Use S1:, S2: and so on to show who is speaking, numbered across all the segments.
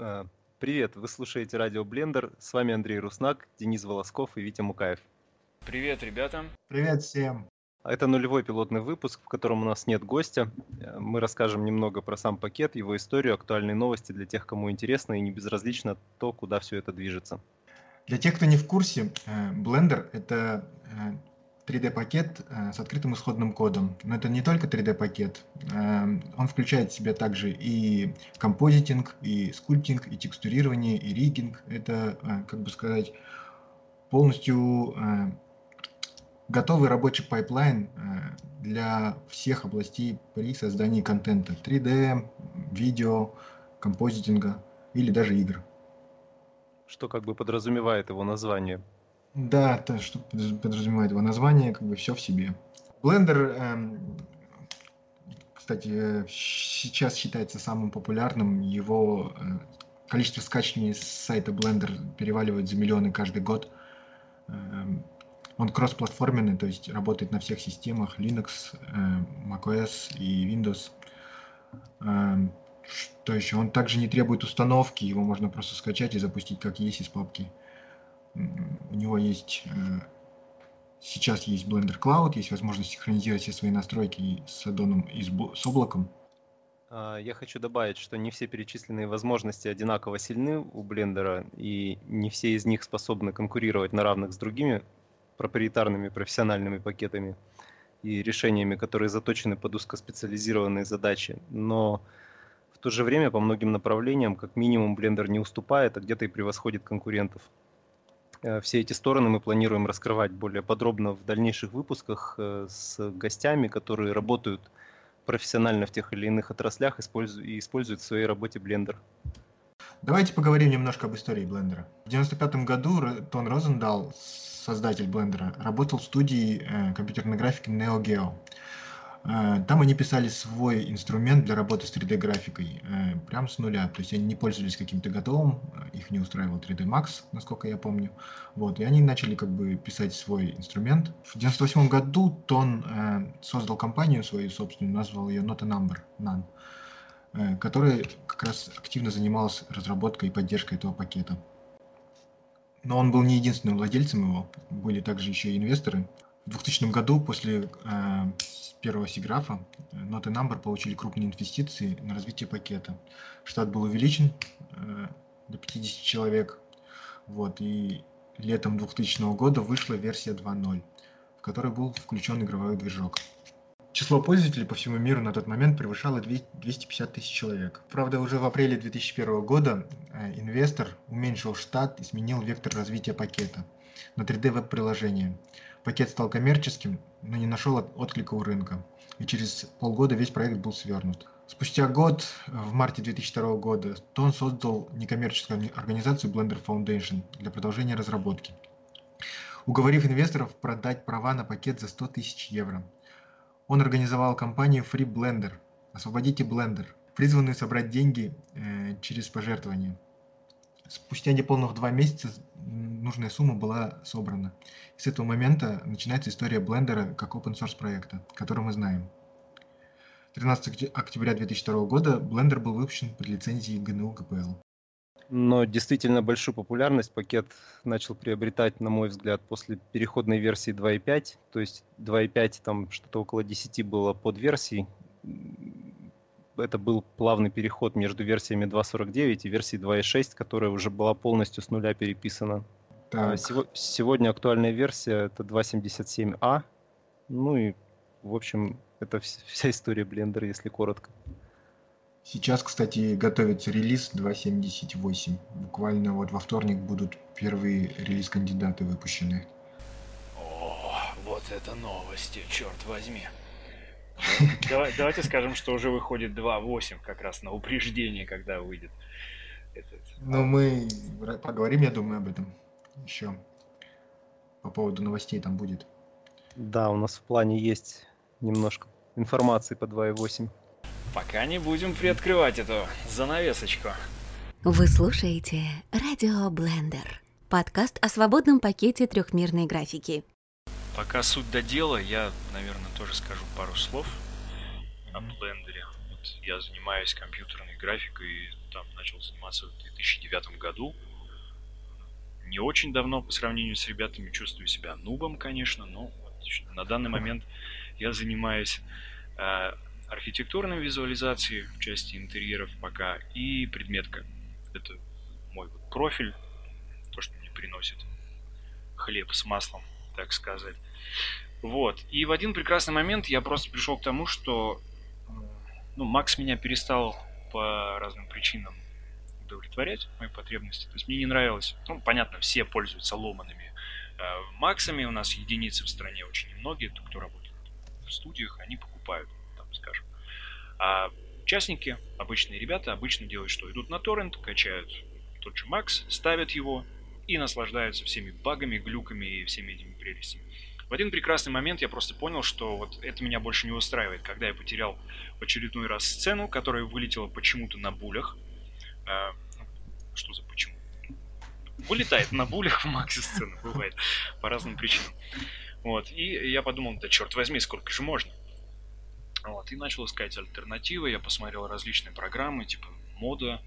S1: А, Привет, вы слушаете радио Блендер. С вами Андрей Руснак, Денис Волосков и Витя Мукаев.
S2: Привет, ребята.
S3: Привет всем.
S1: А Это нулевой пилотный выпуск, в котором у нас нет гостя. Э, Мы расскажем немного про сам пакет, его историю, актуальные новости для тех, кому интересно и не безразлично то, куда все это движется.
S3: Для тех, кто не в курсе, э, Blender — это э, 3D-пакет э, с открытым исходным кодом. Но это не только 3D-пакет. Э, Он включает в себя также и композитинг, и скульптинг, и текстурирование, и риггинг. Это, э, как бы сказать, полностью готовый рабочий пайплайн для всех областей при создании контента. 3D, видео, композитинга или даже игр.
S1: Что как бы подразумевает его название.
S3: Да, то, что подразу- подразумевает его название, как бы все в себе. Blender, эм, кстати, э, сейчас считается самым популярным. Его э, количество скачиваний с сайта Blender переваливает за миллионы каждый год. Эм, Он кроссплатформенный, то есть работает на всех системах Linux, э, macOS и Windows. Эм, Что еще? Он также не требует установки, его можно просто скачать и запустить как есть из папки. У него есть э, сейчас есть Blender Cloud, есть возможность синхронизировать все свои настройки с аддоном и с, облаком.
S1: А, Я хочу добавить, что не все перечисленные возможности одинаково сильны у блендера, и не все из них способны конкурировать на равных с другими проприетарными профессиональными пакетами и решениями, которые заточены под узкоспециализированные задачи. Но в то же время по многим направлениям, как минимум, блендер не уступает, а где-то и превосходит конкурентов. Э, Все эти стороны мы планируем раскрывать более подробно в дальнейших выпусках э, с гостями, которые работают профессионально в тех или иных отраслях и используют в своей работе блендер.
S3: Давайте поговорим немножко об истории Blender. В 1995 году Тон Розендал, создатель Blender, работал в студии э, компьютерной графики Neo Geo. Э, Там они писали свой инструмент для работы с 3D-графикой, э, прям с нуля. То есть они не пользовались каким-то готовым, э, их не устраивал 3D Max, насколько я помню. Вот, и они начали как бы писать свой инструмент. В 1998 году Тон создал компанию свою собственную, назвал ее Not a Number, э, которая как раз активно занималась разработкой и поддержкой этого пакета. Но он был не единственным владельцем его, были также еще и инвесторы. В 2000 году после э, первого сиграфа э, Not a Number получили крупные инвестиции на развитие пакета. Штат был увеличен э, до 50 человек. Вот, и летом 2000 года вышла версия 2.0, в которой был включен игровой движок. Число пользователей по всему миру на тот момент превышало 200 250 тысяч человек. Правда, уже в апреле 2001 года э, инвестор уменьшил штат и сменил вектор развития пакета на 3D веб-приложение. Пакет стал коммерческим, но не нашел от- отклика у рынка. И через полгода весь проект был свернут. Спустя год, в марте 2002 года, Тон создал некоммерческую организацию Blender Foundation для продолжения разработки, уговорив инвесторов продать права на пакет за 100 тысяч евро. Он организовал кампанию Free Blender, освободите Blender, призванную собрать деньги э, через пожертвования. Спустя неполных два месяца нужная сумма была собрана. С этого момента начинается история Blender как open source проекта, который мы знаем. 13 окте- октября 2002 года Blender был выпущен под лицензией GNU GPL.
S1: Но действительно большую популярность пакет начал приобретать, на мой взгляд, после переходной версии 2.5. То есть 2.5 там что-то около 10 было под версий. Это был плавный переход между версиями 2.49 и версией 2.6, которая уже была полностью с нуля переписана. А
S3: Так,
S1: сего- сегодня актуальная версия это 2.77a. Ну и, в общем, это вс- вся история блендера, если коротко.
S3: сейчас, кстати, готовится релиз 2.78. Буквально вот во вторник будут первые релиз-кандидаты выпущены.
S2: О, вот это новости, черт возьми. Давай- давайте скажем, что уже выходит 2.8 как раз на упреждение, когда выйдет этот.
S3: Но мы ра- поговорим, я думаю, об этом еще. По поводу новостей там будет.
S1: Да, у нас в плане есть немножко информации по 2.8.
S2: Пока не будем приоткрывать эту занавесочку.
S4: Вы слушаете Радио Блендер. Подкаст о свободном пакете трехмерной графики.
S2: Пока суть до дела, я, наверное, тоже скажу пару слов о блендере. Вот я занимаюсь компьютерной графикой, там начал заниматься в 2009 году. Не очень давно по сравнению с ребятами чувствую себя нубом, конечно, но вот на данный момент я занимаюсь э, архитектурной визуализацией в части интерьеров пока и предметка. Это мой вот профиль, то, что мне приносит хлеб с маслом, так сказать. Вот. И в один прекрасный момент я просто пришел к тому, что ну, Макс меня перестал по разным причинам удовлетворять мои потребности. То есть мне не нравилось. Ну, понятно, все пользуются ломанными э, Максами. У нас единицы в стране очень немногие, кто работает в студиях, они покупают, там, скажем. А участники, обычные ребята, обычно делают что? Идут на торрент, качают тот же Макс, ставят его и наслаждаются всеми багами, глюками и всеми этими прелестями. В один прекрасный момент я просто понял, что вот это меня больше не устраивает, когда я потерял в очередной раз сцену, которая вылетела почему-то на булях. Ну, что за почему? Вылетает на булях в Максе сцена, бывает, по разным причинам. Вот, и я подумал, да черт возьми, сколько же можно? Вот, и начал искать альтернативы, я посмотрел различные программы, типа мода,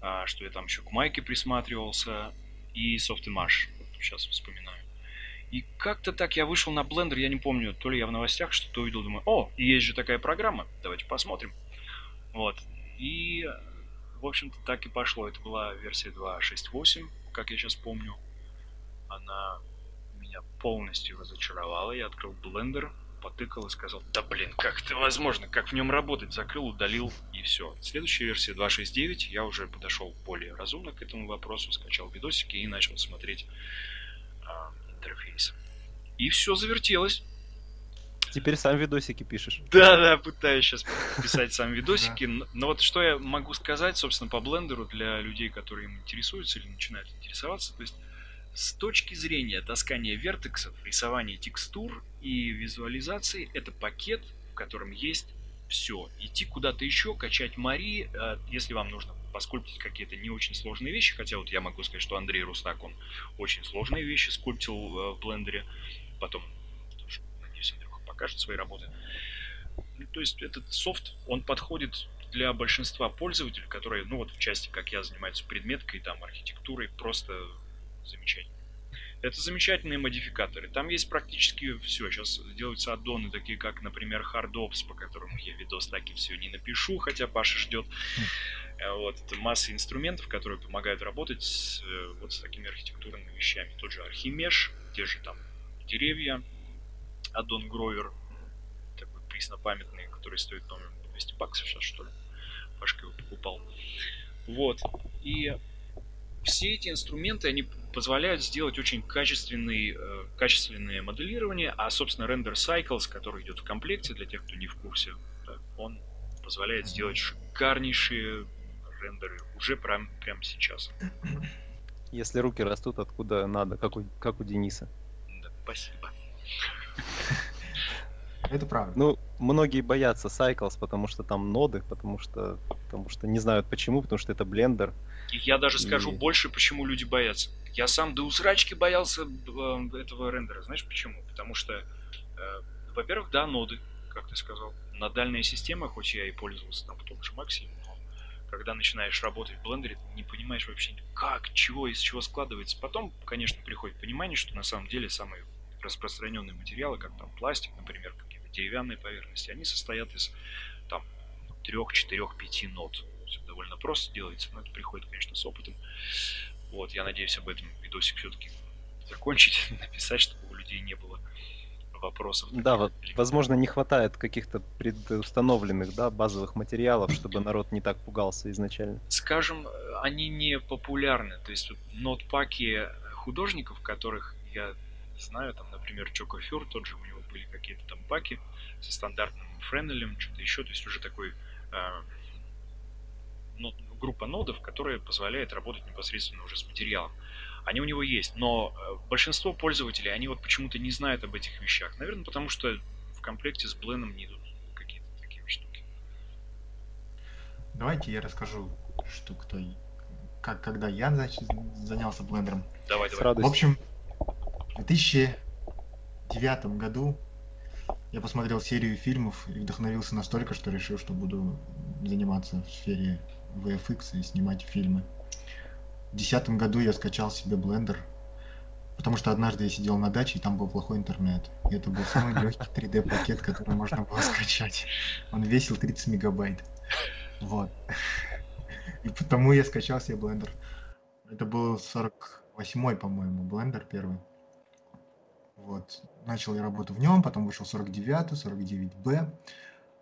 S2: а, что я там еще к майке присматривался, и Softimage, вот сейчас вспоминаю. И как-то так я вышел на Blender, я не помню, то ли я в новостях что-то увидел, думаю, о, есть же такая программа, давайте посмотрим. Вот. И, в общем-то, так и пошло. Это была версия 2.6.8, как я сейчас помню. Она меня полностью разочаровала. Я открыл Blender, потыкал и сказал, да блин, как это возможно, как в нем работать? Закрыл, удалил и все. Следующая версия 2.6.9, я уже подошел более разумно к этому вопросу, скачал видосики и начал смотреть а, интерфейс. И все завертелось.
S1: Теперь сам видосики пишешь.
S2: Да, да, пытаюсь сейчас писать сам видосики. Но вот что я могу сказать, собственно, по блендеру для людей, которые им интересуются или начинают интересоваться. То есть с точки зрения таскания вертексов, рисования текстур и визуализации, это пакет, в котором есть все. Идти куда-то еще, качать Мари, э, если вам нужно поскульптить какие-то не очень сложные вещи, хотя вот я могу сказать, что Андрей Рустак, он очень сложные вещи скульптил э, в блендере, потом, тоже, надеюсь, Андрюха покажет свои работы. Ну, то есть этот софт, он подходит для большинства пользователей, которые, ну вот в части, как я, занимаются предметкой, там, архитектурой, просто замечательно. Это замечательные модификаторы. Там есть практически все. Сейчас делаются аддоны, такие как, например, HardOps, по которому я видос так и все не напишу, хотя Паша ждет. Э, вот, это масса инструментов, которые помогают работать с, э, вот с такими архитектурными вещами. Тот же Архимеш, те же там деревья, Аддон Гровер, такой преснопамятный, который стоит, по-моему, 200 баксов сейчас, что ли. Пашка его покупал. Вот. И все эти инструменты, они позволяют сделать очень качественный, э, качественное моделирование, а, собственно, Render Cycles, который идет в комплекте, для тех, кто не в курсе, он позволяет сделать шикарнейшие рендеры уже прям, прямо сейчас.
S1: Если руки растут откуда надо, как у, как у Дениса.
S2: Да, спасибо.
S3: Это правда.
S1: Ну, многие боятся Cycles, потому что там ноды, потому что, потому что не знают почему, потому что это блендер.
S2: И я даже скажу и... больше, почему люди боятся. Я сам до усрачки боялся э, этого рендера. Знаешь почему? Потому что, э, во-первых, да, ноды, как ты сказал. На дальние системы, хоть я и пользовался там в том же Максе, но когда начинаешь работать в блендере, ты не понимаешь вообще, как, чего, из чего складывается. Потом, конечно, приходит понимание, что на самом деле самые распространенные материалы, как там пластик, например, какие-то деревянные поверхности, они состоят из там трех, четырех, пяти нот. Довольно просто делается, но это приходит, конечно, с опытом. Вот, я надеюсь об этом видосик все-таки закончить, написать, чтобы у людей не было вопросов.
S1: Да, вот, возможно, не хватает каких-то предустановленных, да, базовых материалов, чтобы народ не так пугался изначально.
S2: Скажем, они не популярны. То есть нотпаки художников, которых я знаю, там, например, Чокофюр, тот же у него были какие-то там паки со стандартным френелем, что-то еще, то есть уже такой э, группа нодов, которая позволяет работать непосредственно уже с материалом. Они у него есть, но э, большинство пользователей, они вот почему-то не знают об этих вещах. Наверное, потому что в комплекте с Бленом не идут какие-то такие штуки.
S3: Давайте я расскажу, что кто как когда я значит, занялся блендером.
S2: Давай, давай.
S3: В общем, в 2009 году Я посмотрел серию фильмов и вдохновился настолько, что решил, что буду заниматься в сфере VFX и снимать фильмы. В 2010 году я скачал себе блендер, потому что однажды я сидел на даче, и там был плохой интернет. И это был самый легкий 3D пакет, который можно было скачать. Он весил 30 мегабайт. Вот. И потому я скачал себе блендер. Это был 48-й, по-моему, блендер первый. Вот. Начал я работу в нем, потом вышел 49 49B.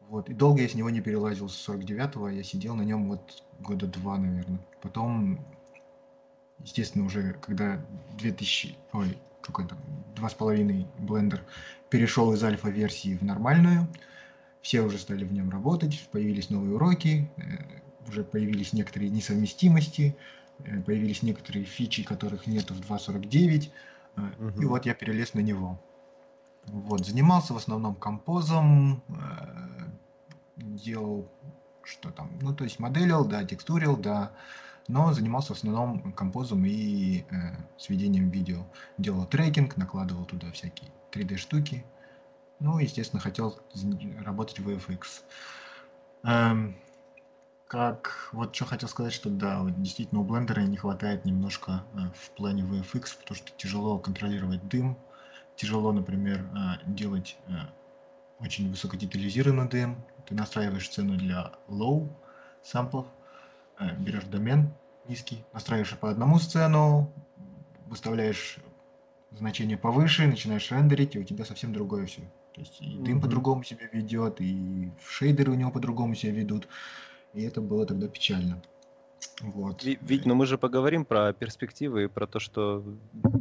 S3: Вот. И долго я с него не перелазил с 49-го. Я сидел на нем вот года два, наверное. Потом, естественно, уже когда 2000, ой, какой там, два с половиной блендер перешел из альфа-версии в нормальную, все уже стали в нем работать, появились новые уроки, э, уже появились некоторые несовместимости, э, появились некоторые фичи, которых нет в 2.49, угу. и вот я перелез на него. Вот, занимался в основном композом, э, делал что там, ну то есть моделил, да, текстурил, да, но занимался в основном композом и э, сведением видео. Делал трекинг, накладывал туда всякие 3D штуки. Ну, естественно, хотел работать в VFX. Эм, как вот что хотел сказать, что да, вот действительно у блендера не хватает немножко э, в плане VFX, потому что тяжело контролировать дым, тяжело, например, э, делать э, очень высокодетализированный дым. Ты настраиваешь цену для low самплов, э, берешь домен низкий, настраиваешь по одному сцену, выставляешь значение повыше, начинаешь рендерить, и у тебя совсем другое все. То есть и дым mm-hmm. по-другому себя ведет, и шейдеры у него по-другому себя ведут и это было тогда печально. Вот.
S1: Ведь, но мы же поговорим про перспективы и про то, что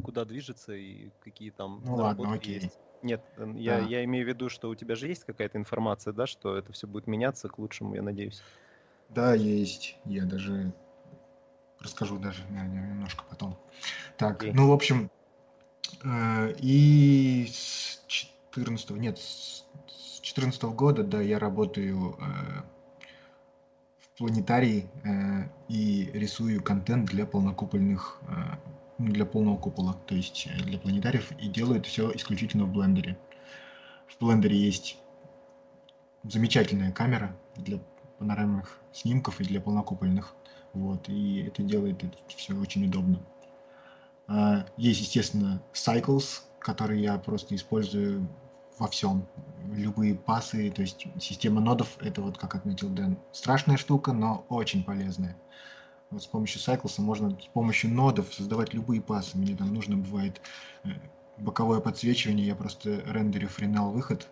S1: куда движется и какие там
S3: ну, ладно, окей. есть.
S1: Нет, я, да. я имею в виду, что у тебя же есть какая-то информация, да, что это все будет меняться к лучшему, я надеюсь.
S3: Да, есть. Я даже расскажу даже немножко потом. Так, okay. ну, в общем, э, и с 14 нет, с 14 года, да, я работаю э, планетарий э, и рисую контент для полнокупольных, э, ну, для полного купола, то есть э, для планетариев, и делаю это все исключительно в блендере. В блендере есть замечательная камера для панорамных снимков и для полнокупольных. Вот, и это делает это все очень удобно. Э, есть, естественно, Cycles, который я просто использую во всем. Любые пасы, то есть система нодов, это вот, как отметил Дэн, страшная штука, но очень полезная. Вот с помощью Cycles можно с помощью нодов создавать любые пасы. Мне там нужно бывает э, боковое подсвечивание, я просто рендерю френал выход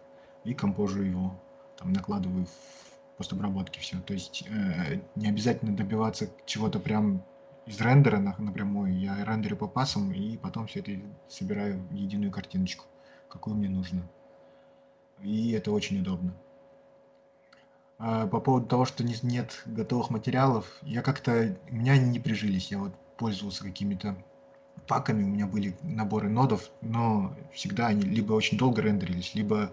S3: и компожу его, там накладываю в постобработке все. То есть э, не обязательно добиваться чего-то прям из рендера напрямую. Я рендерю по пасам и потом все это собираю в единую картиночку, какую мне нужно и это очень удобно. А по поводу того, что нет готовых материалов, я как-то, у меня они не прижились, я вот пользовался какими-то паками, у меня были наборы нодов, но всегда они либо очень долго рендерились, либо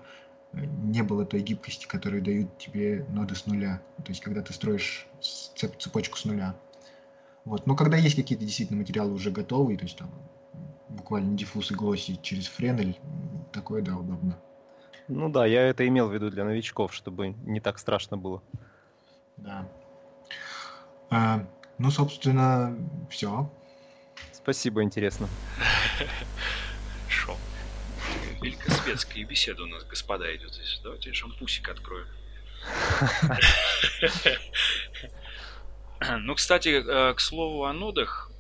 S3: э, не было той гибкости, которую дают тебе ноды с нуля. То есть, когда ты строишь цепочку с нуля. Вот. Но когда есть какие-то действительно материалы уже готовые, то есть там буквально диффуз и глосси через френель, такое, да, удобно.
S1: Ну да, я это имел в виду для новичков, чтобы не так страшно было.
S3: Да. А, ну, собственно, все.
S1: Спасибо, интересно.
S2: Шо. Великосветская беседа у нас, господа, идет здесь. Давайте шампусик открою. Ну, кстати, э, к слову о нодах,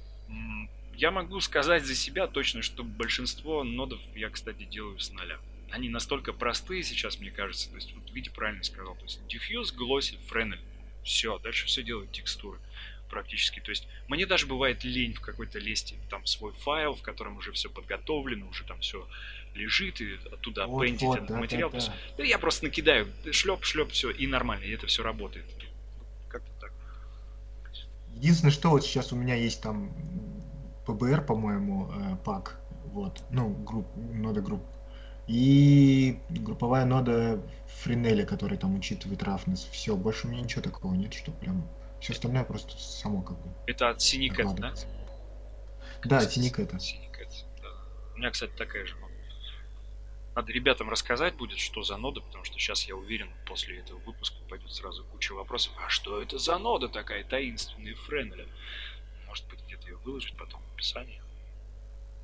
S2: я могу сказать за себя точно, что большинство нодов я, кстати, делаю с нуля они настолько простые сейчас, мне кажется. То есть, вот Витя правильно сказал. То есть, diffuse, glossy, Fresnel. Все, дальше все делают текстуры практически. То есть, мне даже бывает лень в какой-то лезть там свой файл, в котором уже все подготовлено, уже там все лежит, и оттуда вот, пейнтить вот, этот да, материал. Да, да. да я просто накидаю, шлеп, шлеп, все, и нормально, и это все работает. Как-то так.
S3: Единственное, что вот сейчас у меня есть там PBR, по-моему, э, пак, вот, ну, групп, нода групп и групповая нода Френеля, который там учитывает рафнес. Все, больше у меня ничего такого нет, что прям все остальное просто само как бы.
S2: Это от Синикет, да?
S3: Да, Синикет.
S2: Синикет, да. У меня, кстати, такая же. Надо ребятам рассказать будет, что за нода, потому что сейчас я уверен, после этого выпуска пойдет сразу куча вопросов. А что это за нода такая таинственная Френеля? Может быть, где-то ее выложить потом в описании.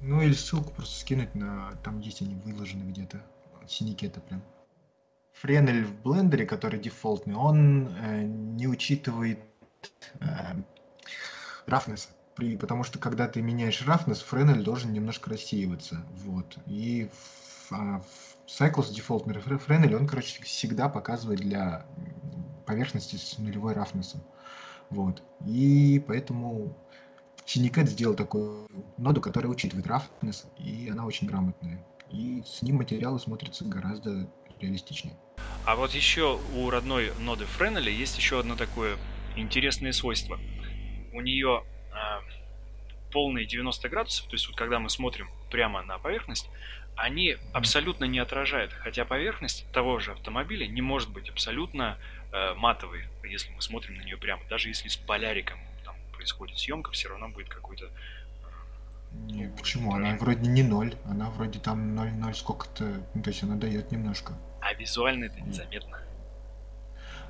S3: Ну или ссылку просто скинуть на... Там есть они выложены где-то. Синяки это прям. Френель в блендере, который дефолтный, он э, не учитывает э. При, потому что когда ты меняешь roughness, Френель должен немножко рассеиваться. Вот. И в, а, в Cycles дефолтный Френель, он, короче, всегда показывает для поверхности с нулевой roughness. Вот. И поэтому Syndicate сделал такую ноду, которая учитывает roughness, и она очень грамотная. И с ним материалы смотрятся гораздо реалистичнее.
S2: А вот еще у родной ноды Френеля есть еще одно такое интересное свойство. У нее а, полные 90 градусов, то есть вот когда мы смотрим прямо на поверхность, они абсолютно не отражают, хотя поверхность того же автомобиля не может быть абсолютно э, матовой, если мы смотрим на нее прямо, даже если с поляриком происходит съемка, все равно будет какой-то э,
S3: не, почему? Она вроде не ноль, она вроде там 0,0 сколько-то, ну, то есть она дает немножко.
S2: А визуально это незаметно.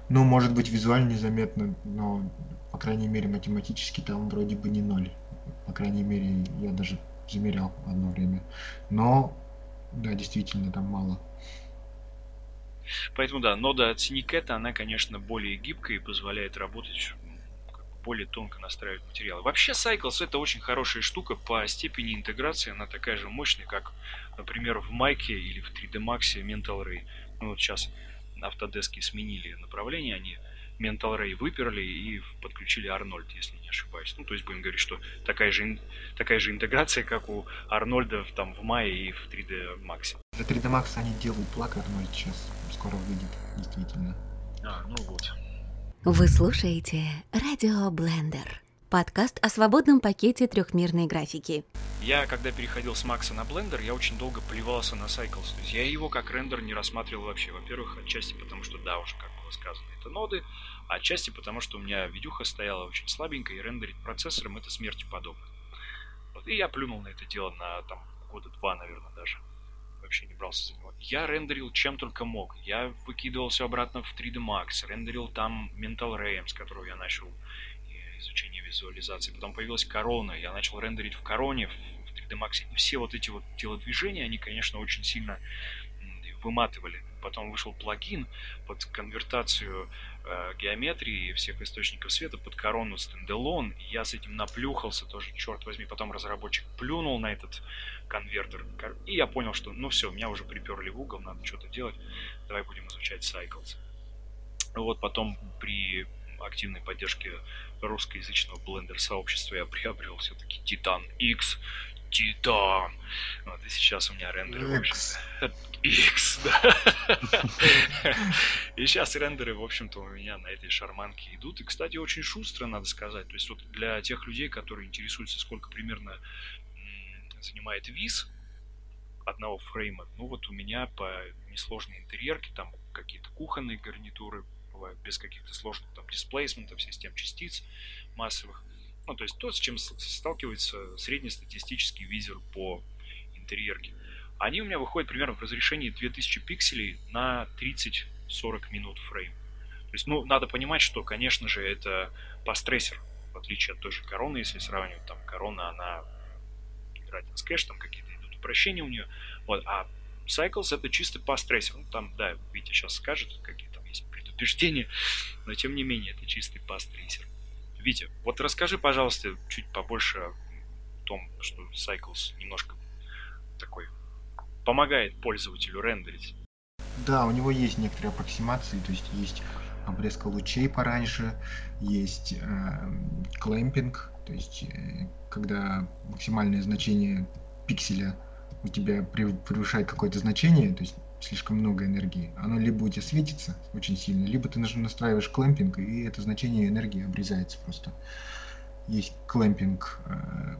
S3: Ну, может быть, визуально незаметно, но, по крайней мере, математически там вроде бы не ноль. По крайней мере, я даже замерял одно время. Но, да, действительно, там мало.
S2: Поэтому, да, нода от Synicet, она, конечно, более гибкая и позволяет работать более тонко настраивать материалы. Вообще Cycles это очень хорошая штука по степени интеграции, она такая же мощная, как, например, в Майке или в 3D Max Mental Ray. Ну вот сейчас Autodesk сменили направление, они Mental Ray выперли и подключили Арнольд, если не ошибаюсь. Ну, то есть будем говорить, что такая же, такая же интеграция, как у Арнольда в, там, в мае и в 3D Max.
S3: За 3D Max они делают плак Арнольд сейчас скоро выйдет, действительно.
S2: А, ну вот.
S4: Вы слушаете Радио Блендер. Подкаст о свободном пакете трехмерной графики.
S2: Я, когда переходил с Макса на Blender, я очень долго плевался на Cycles. То есть я его как рендер не рассматривал вообще. Во-первых, отчасти потому, что, да, уже как было сказано, это ноды. А отчасти потому, что у меня видюха стояла очень слабенькая, и рендерить процессором это смерти подобно. Вот, и я плюнул на это дело на там года два, наверное, даже вообще не брался за. Я рендерил чем только мог. Я выкидывал обратно в 3D Max, рендерил там Mental Ray, с которого я начал изучение визуализации. Потом появилась корона, я начал рендерить в короне, в 3D Max. И все вот эти вот телодвижения, они, конечно, очень сильно выматывали. Потом вышел плагин под конвертацию э, геометрии всех источников света под корону стендалон. Я с этим наплюхался тоже, черт возьми. Потом разработчик плюнул на этот конвертер. И я понял, что ну все, меня уже приперли в угол, надо что-то делать. Давай будем изучать Cycles. Вот потом при активной поддержке русскоязычного блендер-сообщества я приобрел все-таки Titan X. Титан. Вот, и сейчас у меня рендеры, в общем-то... X, да. И сейчас рендеры, в общем-то, у меня на этой шарманке идут. И, кстати, очень шустро, надо сказать. То есть вот для тех людей, которые интересуются, сколько примерно занимает виз одного фрейма, ну вот у меня по несложной интерьерке, там какие-то кухонные гарнитуры, бывают без каких-то сложных там дисплейсментов, систем частиц массовых. Ну, то есть то, с чем сталкивается среднестатистический визор по интерьерке. Они у меня выходят примерно в разрешении 2000 пикселей на 30-40 минут фрейм. То есть, ну, надо понимать, что, конечно же, это пастрессер, в отличие от той же короны, если сравнивать, там, корона, она Gradient кэш, там какие-то идут упрощения у нее, вот, а Cycles это чисто пастрессер. Ну, там, да, Витя сейчас скажет, какие там есть предупреждения, но тем не менее, это чистый пастрейсер. Витя, вот расскажи, пожалуйста, чуть побольше о том, что Cycles немножко такой помогает пользователю рендерить.
S3: Да, у него есть некоторые аппроксимации, то есть есть обрезка лучей пораньше, есть э, клэмпинг, то есть э, когда максимальное значение пикселя у тебя превышает какое-то значение, то есть слишком много энергии, оно либо у тебя светится очень сильно, либо ты настраиваешь клэмпинг, и это значение энергии обрезается просто. Есть клэмпинг э,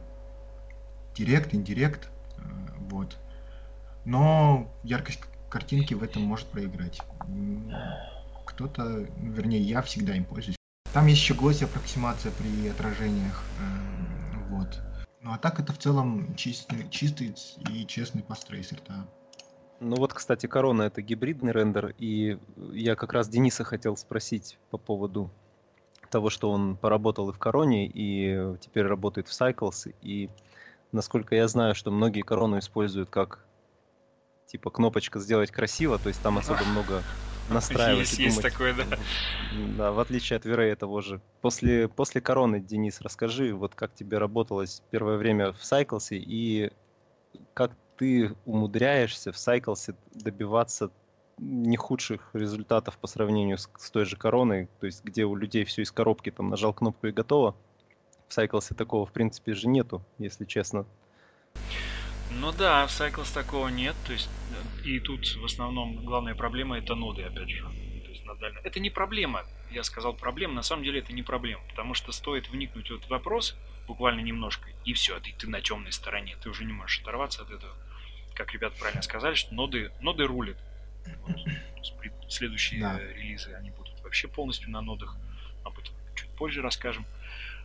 S3: директ, индирект, э, вот. Но яркость картинки в этом может проиграть. Кто-то, вернее, я всегда им пользуюсь. Там есть еще глосси аппроксимация при отражениях, э. Ну а так это в целом чистый, чистый и честный пострейсер, да.
S1: Ну вот, кстати, корона это гибридный рендер, и я как раз Дениса хотел спросить по поводу того, что он поработал и в короне, и теперь работает в Cycles, и насколько я знаю, что многие корону используют как типа кнопочка сделать красиво, то есть там особо много настраивать
S2: есть, есть такое, да.
S1: Да, в отличие от Верея того же. После, после короны, Денис, расскажи, вот как тебе работалось первое время в Cycles и как ты умудряешься в Cycles добиваться не худших результатов по сравнению с, с той же короной, то есть где у людей все из коробки, там нажал кнопку и готово. В Cycles такого, в принципе, же нету, если честно.
S2: Ну да, в Cycles такого нет, то есть и тут в основном главная проблема это ноды, опять же. То есть надально. Это не проблема, я сказал проблема, на самом деле это не проблема, потому что стоит вникнуть в этот вопрос буквально немножко, и все, ты, ты на темной стороне, ты уже не можешь оторваться от этого как ребята правильно сказали, что ноды, ноды рулят. Вот, следующие да. релизы, они будут вообще полностью на нодах. Об этом чуть позже расскажем.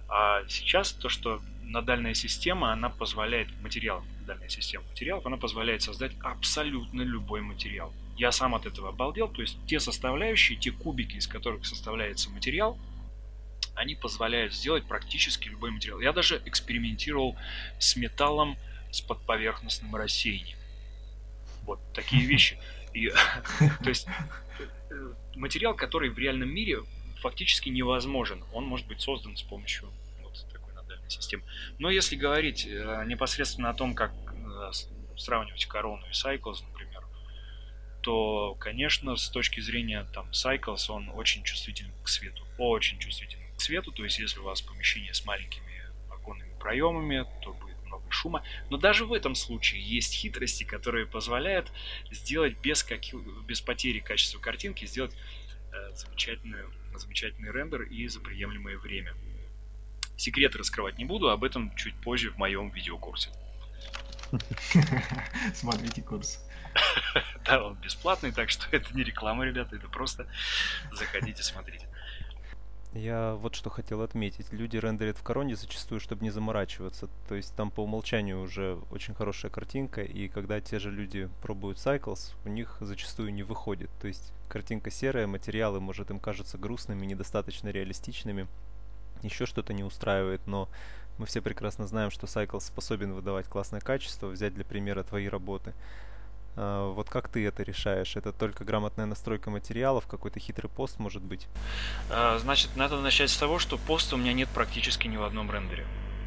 S2: А сейчас то, что надальная система, она позволяет, материал, надальная система материалов, она позволяет создать абсолютно любой материал. Я сам от этого обалдел, то есть те составляющие, те кубики, из которых составляется материал, они позволяют сделать практически любой материал. Я даже экспериментировал с металлом с подповерхностным рассеянием. Вот такие вещи. И, то есть э, материал, который в реальном мире фактически невозможен. Он может быть создан с помощью вот такой надальной системы. Но если говорить э, непосредственно о том, как э, сравнивать корону и Cycles, например, то, конечно, с точки зрения там Cycles, он очень чувствителен к свету. Очень чувствителен к свету. То есть, если у вас помещение с маленькими оконными проемами, то будет много шума. Но даже в этом случае есть хитрости, которые позволяют сделать без, каких, без потери качества картинки, сделать э, замечательную, замечательный рендер и за приемлемое время. Секреты раскрывать не буду, об этом чуть позже в моем видеокурсе.
S3: Смотрите курс.
S2: Да, он бесплатный, так что это не реклама, ребята, это просто заходите, смотрите.
S1: Я вот что хотел отметить. Люди рендерят в короне зачастую, чтобы не заморачиваться. То есть там по умолчанию уже очень хорошая картинка, и когда те же люди пробуют Cycles, у них зачастую не выходит. То есть картинка серая, материалы, может, им кажутся грустными, недостаточно реалистичными. Еще что-то не устраивает, но мы все прекрасно знаем, что Cycles способен выдавать классное качество. Взять для примера твои работы. А, вот как ты это решаешь? Это только грамотная настройка материалов, какой-то хитрый пост может быть?
S2: А, значит, надо начать с того, что поста у меня нет практически ни в одном рендере.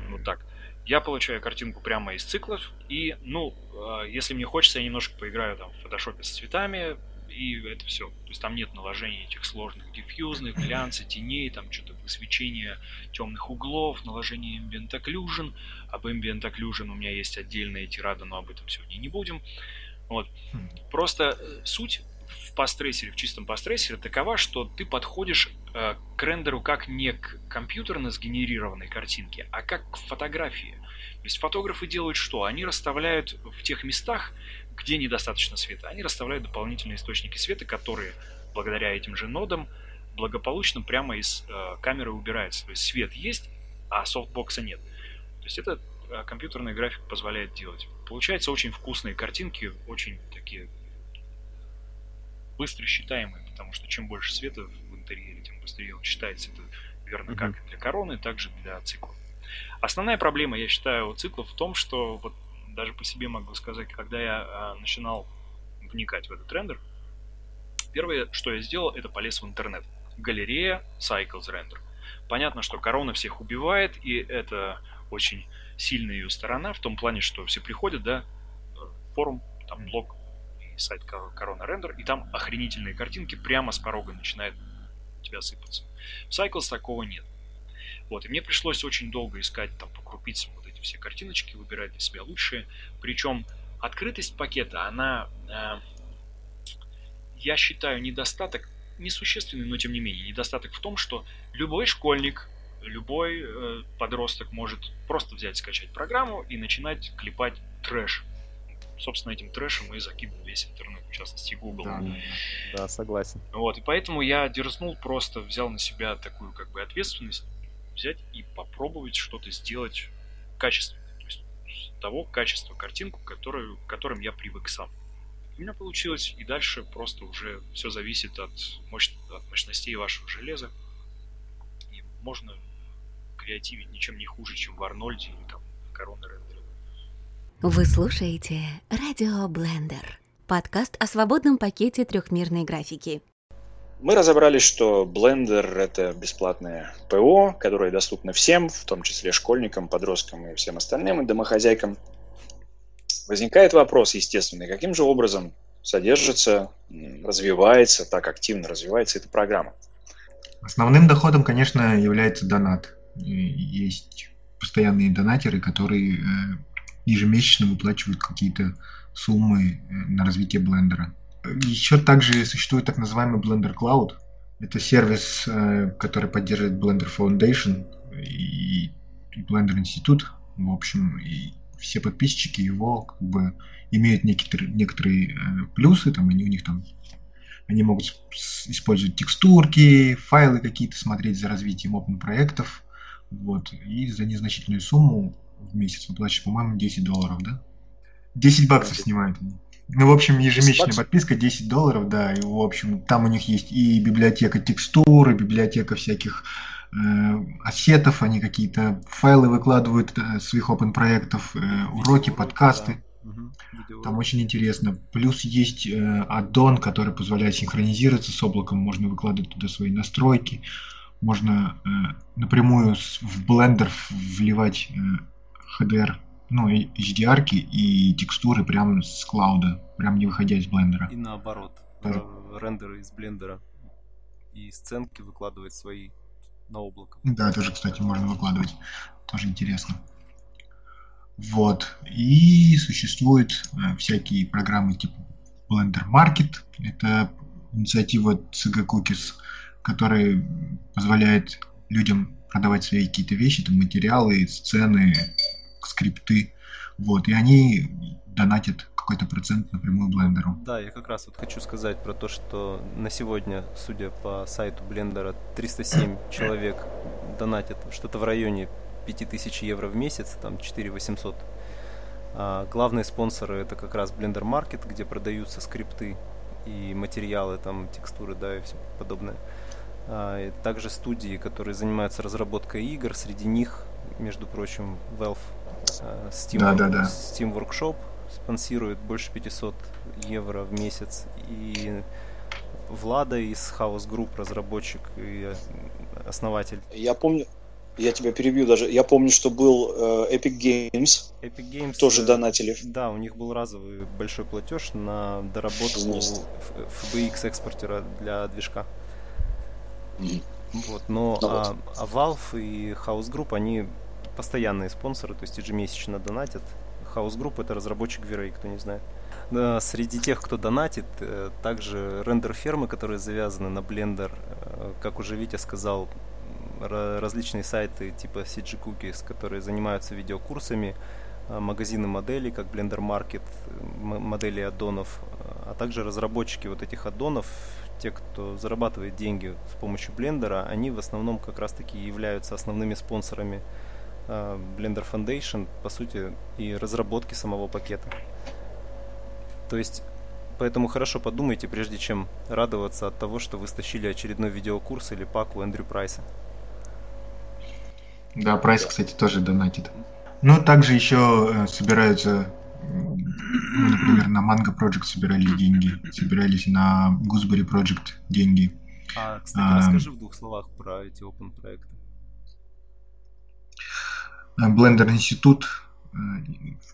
S2: Вот так. Я получаю картинку прямо из циклов, и, ну, а, если мне хочется, я немножко поиграю там в фотошопе с цветами, и это все. То есть там нет наложения этих сложных диффьюзных, глянца, теней, там что-то высвечение темных углов, наложение ambient occlusion. Об ambient occlusion у меня есть отдельная тирада, но об этом сегодня не будем. Вот. Хм. Просто э, суть в пастрейсере, в чистом пастрейсере такова, что ты подходишь э, к рендеру как не к компьютерно сгенерированной картинке, а как к фотографии. То есть фотографы делают что? Они расставляют в тех местах, где недостаточно света, они расставляют дополнительные источники света, которые благодаря этим же нодам благополучно прямо из э, камеры убираются. То есть свет есть, а софтбокса нет. То есть это э, компьютерная графика позволяет делать. Получаются очень вкусные картинки, очень такие быстро считаемые, потому что чем больше света в интерьере, тем быстрее он читается. Это верно mm-hmm. как для короны, так же для циклов. Основная проблема, я считаю, у циклов в том, что вот даже по себе могу сказать, когда я а, начинал вникать в этот рендер, первое, что я сделал, это полез в интернет. Галерея Cycles Render. Понятно, что корона всех убивает, и это очень сильная ее сторона в том плане, что все приходят, да, форум, там блог и сайт Corona Render, и там охренительные картинки прямо с порога начинают тебя сыпаться. В Cycles такого нет. Вот, и мне пришлось очень долго искать там по крупицам вот эти все картиночки, выбирать для себя лучшие. Причем открытость пакета, она, э, я считаю, недостаток несущественный, но тем не менее, недостаток в том, что любой школьник, любой э, подросток может просто взять, скачать программу и начинать клепать трэш. Собственно, этим трэшем и закинул весь интернет, в частности Google.
S1: Да, да, согласен.
S2: Вот, и поэтому я дерзнул, просто взял на себя такую как бы ответственность, взять и попробовать что-то сделать качественно. То есть того качества картинку, которую, к которым я привык сам. У меня получилось, и дальше просто уже все зависит от, мощ... от мощностей вашего железа. И можно креативить ничем не хуже, чем в Арнольде или там Корона рендере.
S4: Вы слушаете Радио Блендер, подкаст о свободном пакете трехмерной графики.
S5: Мы разобрались, что Blender — это бесплатное ПО, которое доступно всем, в том числе школьникам, подросткам и всем остальным, и домохозяйкам. Возникает вопрос, естественный, каким же образом содержится, развивается, так активно развивается эта программа?
S3: Основным доходом, конечно, является донат. Есть постоянные донатеры, которые э, ежемесячно выплачивают какие-то суммы э, на развитие блендера. Еще также существует так называемый Blender Cloud. Это сервис, э, который поддерживает Blender Foundation и Blender Institute. В общем, и все подписчики его как бы имеют некоторые, некоторые э, плюсы, там они у них там они могут использовать текстурки, файлы какие-то, смотреть за развитием open проектов, вот, и за незначительную сумму в месяц выплачивать, по-моему, 10 долларов, да? 10 баксов снимают они. Ну, в общем, ежемесячная подписка 10 долларов, да, и, в общем, там у них есть и библиотека текстуры, библиотека всяких э, ассетов, они какие-то файлы выкладывают э, своих open проектов, э, уроки, подкасты. Да. Там очень интересно. Плюс есть э, аддон, который позволяет синхронизироваться с облаком, можно выкладывать туда свои настройки, можно э, напрямую в Blender вливать э, HDR ну, HDR и текстуры прямо с клауда, прям не выходя из блендера.
S1: И наоборот, Тоже. Э, рендеры из блендера и сценки выкладывать свои на облако.
S3: Да, тоже, кстати, можно выкладывать. Тоже интересно. Вот. И существуют э, всякие программы типа Blender Market. Это инициатива CG Cookies, которая позволяет людям продавать свои какие-то вещи, там материалы, сцены, скрипты, вот, и они донатят какой-то процент напрямую блендеру.
S1: Да, я как раз вот хочу сказать про то, что на сегодня, судя по сайту блендера, 307 человек донатят что-то в районе 5000 евро в месяц, там 4 800. А главные спонсоры это как раз Blender Market, где продаются скрипты и материалы, там текстуры, да, и все подобное. А, также студии, которые занимаются разработкой игр, среди них, между прочим, Valve Э, Steam, да, да, да. Steam Workshop спонсирует больше 500 евро в месяц. И Влада из House Group, разработчик и основатель.
S5: Я помню, я тебя перебью даже. Я помню, что был э, Epic Games.
S1: Epic Games
S5: тоже э, донатили.
S1: Да, у них был разовый большой платеж на доработку FBX экспортера для движка. Вот, но ну, а, вот. а Valve и House Group, они постоянные спонсоры, то есть ежемесячно донатят. House Group это разработчик V-Ray, кто не знает. Среди тех, кто донатит, э, также рендер-фермы, которые завязаны на Blender, э, как уже Витя сказал, различные сайты типа CG Cookies, которые занимаются видеокурсами, э, магазины моделей, как Blender Market, модели аддонов, а также разработчики вот этих аддонов, те, кто зарабатывает деньги с помощью Blender, они в основном как раз таки являются основными спонсорами Э, Blender Foundation, по сути, и разработки самого пакета. То есть, поэтому хорошо подумайте, прежде чем радоваться от того, что вы стащили очередной видеокурс или пак у Эндрю Прайса.
S3: Да, Прайс, кстати, тоже донатит. Ну, также еще э, собираются, например, на Mango Project собирались деньги, собирались на Gooseberry Project деньги.
S1: А, кстати, а, расскажи в двух словах про эти open проекты.
S3: Blender институт, э,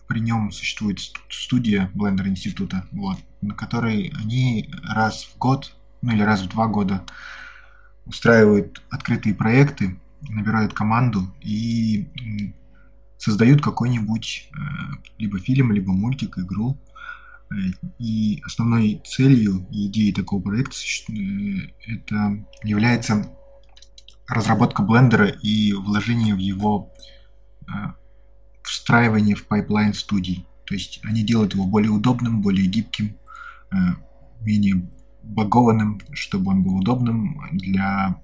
S3: при нем существует студия Blender института, вот, на которой они раз в год, ну или раз в два года устраивают открытые проекты, набирают команду и создают какой-нибудь э, либо фильм, либо мультик, игру. Э, и основной целью и идеей такого проекта это является разработка блендера и вложение в его а, встраивание в пайплайн студий. То есть они делают его более удобным, более гибким, менее багованным, чтобы он был удобным для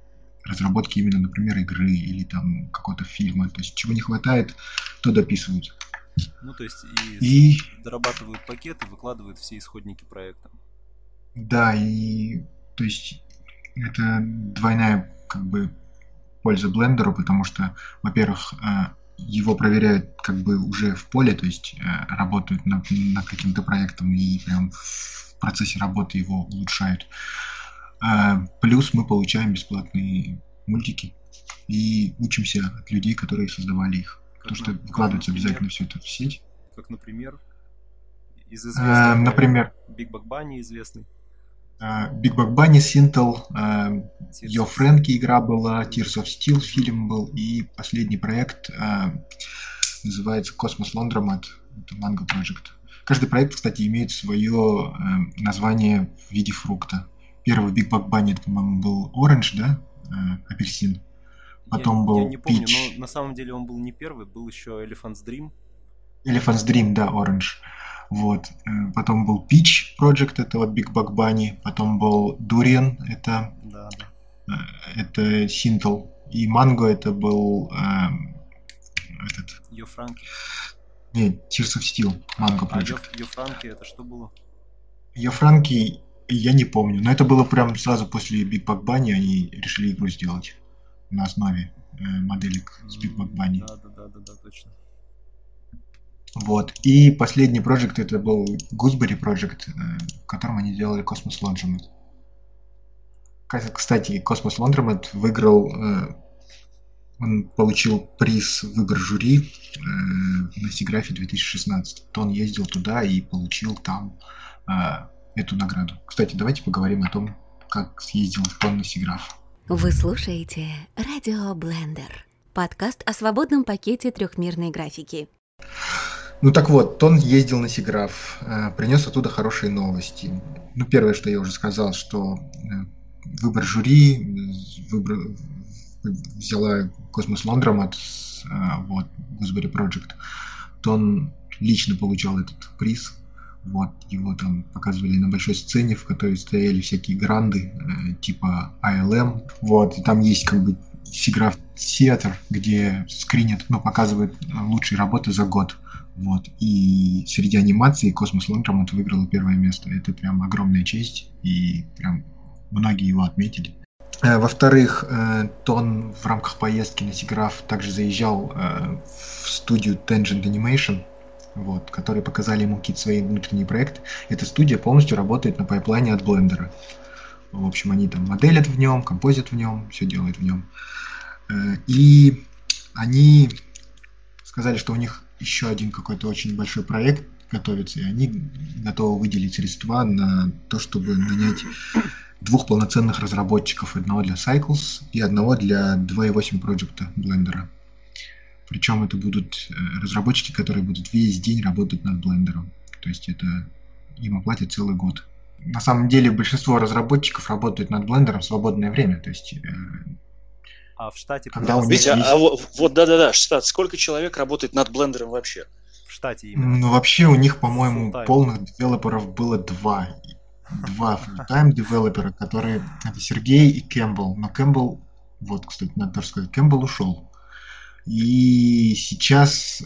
S3: разработки именно, например, игры или там какого-то фильма. То есть чего не хватает, то дописывают.
S1: Ну, то есть и, и... дорабатывают пакеты, выкладывают все исходники проекта.
S3: Да, и то есть это двойная как бы польза блендеру, потому что, во-первых, э, его проверяют как бы уже в поле, то есть э, работают над, над каким-то проектом и прям в процессе работы его улучшают. Э, плюс мы получаем бесплатные мультики и учимся от людей, которые создавали их. Как Потому что выкладывается обязательно все это в сеть.
S1: Как, например, из известных... Э,
S3: например...
S1: Big Bang Bunny известный.
S3: Big Bang Bunny, Sintel, Йо Фрэнки игра была, Tears of Steel фильм был, и последний проект называется Cosmos Laundromat, это Mango Project. Каждый проект, кстати, имеет свое название в виде фрукта. Первый Big Bang Bunny, это, по-моему, был Orange, да? Апельсин. Потом
S1: я,
S3: был
S1: я не помню,
S3: Peach.
S1: но на самом деле он был не первый, был еще Elephant's Dream.
S3: Elephant's Dream, да, Orange. Вот. Э, потом был Peach Project, это вот Big Bug Bunny. Потом был Durian, это,
S1: да, да.
S3: Э, это Sintel. И Mango это был эм, этот...
S1: Йо Франки.
S3: Нет, Tears of Steel, Mango а, Project.
S1: А Йо Франки это что было?
S3: Йо Франки я не помню, но это было прям сразу после Big Bug Bunny они решили игру сделать на основе э, моделек с Big Bug Bunny.
S1: Да, да, да, да, да, точно.
S3: Вот. И последний проект это был Gooseberry Project, э, в котором они делали Cosmos Laundromat. Кстати, Cosmos Laundromat выиграл, э, он получил приз выбор жюри э, на Сиграфе 2016. То он ездил туда и получил там эту награду. Кстати, давайте поговорим о том, как съездил Тон на SIGGRAPH.
S4: Вы слушаете Радио Блендер, подкаст о свободном пакете трехмерной графики.
S3: Ну так вот, Тон ездил на SIGGRAPH, э, принес оттуда хорошие новости. Ну, первое, что я уже сказал, что э, выбор жюри выбор, взяла Cosmos Laundromat, э, вот, Gooseberry Project. Тон лично получал этот приз. Вот, его там показывали на большой сцене, в которой стояли всякие гранды, типа ILM. Вот, и там есть как бы Сиграф Theater, где скринят, ну, показывают лучшие работы за год. Вот. И среди анимации Космос Лондромонт выиграл первое место. Это прям огромная честь, и прям многие его отметили. Э, во-вторых, э, Тон в рамках поездки на Сиграф также заезжал э, в студию Tangent Animation, вот, которые показали ему какие-то свои внутренние проекты. Эта студия полностью работает на пайплайне от Блендера. В общем, они там моделят в нем, композят в нем, все делают в нем. И они сказали, что у них еще один какой-то очень большой проект готовится, и они готовы выделить средства на то, чтобы нанять двух полноценных разработчиков, одного для Cycles и одного для 2.8 проекта Blender. Причем это будут э, разработчики, которые будут весь день работать над Blender. То есть это им оплатят целый год. На самом деле большинство разработчиков работают над Blender в свободное время. То есть э,
S1: а в штате...
S5: Когда у них а, а вот, да-да-да, штат. Сколько человек работает над блендером вообще?
S1: В штате именно.
S3: Ну, вообще у них, по-моему, полных девелоперов было два. Два full-time девелопера, которые... Это Сергей и Кэмпбелл. Но Кэмпбелл... Вот, кстати, надо тоже сказать, Кэмпбелл ушел. И сейчас э,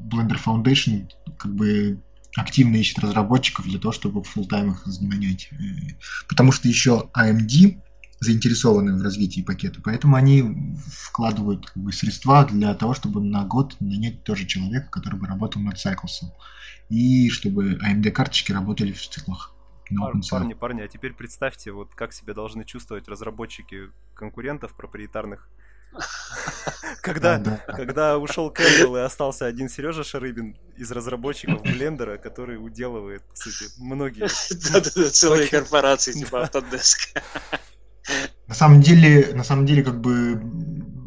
S3: Blender Foundation как бы активно ищет разработчиков для того, чтобы full-time их нанять. Э, потому что еще AMD заинтересованы в развитии пакета, поэтому они вкладывают как бы, средства для того, чтобы на год нанять тоже человека, который бы работал над Cycles, и чтобы AMD-карточки работали в циклах.
S1: Пар, парни, парни, а теперь представьте, вот как себя должны чувствовать разработчики конкурентов проприетарных, когда, когда ушел Кэмпбелл и остался один Сережа Шарыбин из разработчиков Блендера, который уделывает, по сути, многие...
S5: Да-да-да, целые корпорации типа Autodesk.
S3: На самом деле, на самом деле, как бы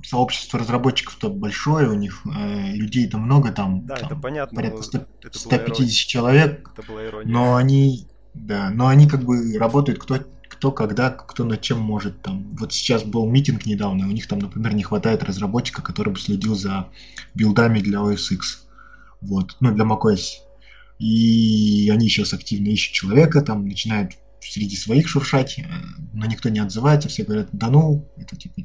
S3: сообщество разработчиков-то большое, у них э, людей-то много там.
S1: Да,
S3: там,
S1: это понятно.
S3: Порядка 100, 150 человек. Это была ирония. Но они, да, но они как бы работают кто, кто когда, кто над чем может. Там. Вот сейчас был митинг недавно, у них там, например, не хватает разработчика, который бы следил за билдами для OS X. Вот, ну, для macOS. И они сейчас активно ищут человека, там начинают среди своих шуршать, э, но никто не отзывается, все говорят, да ну, это типа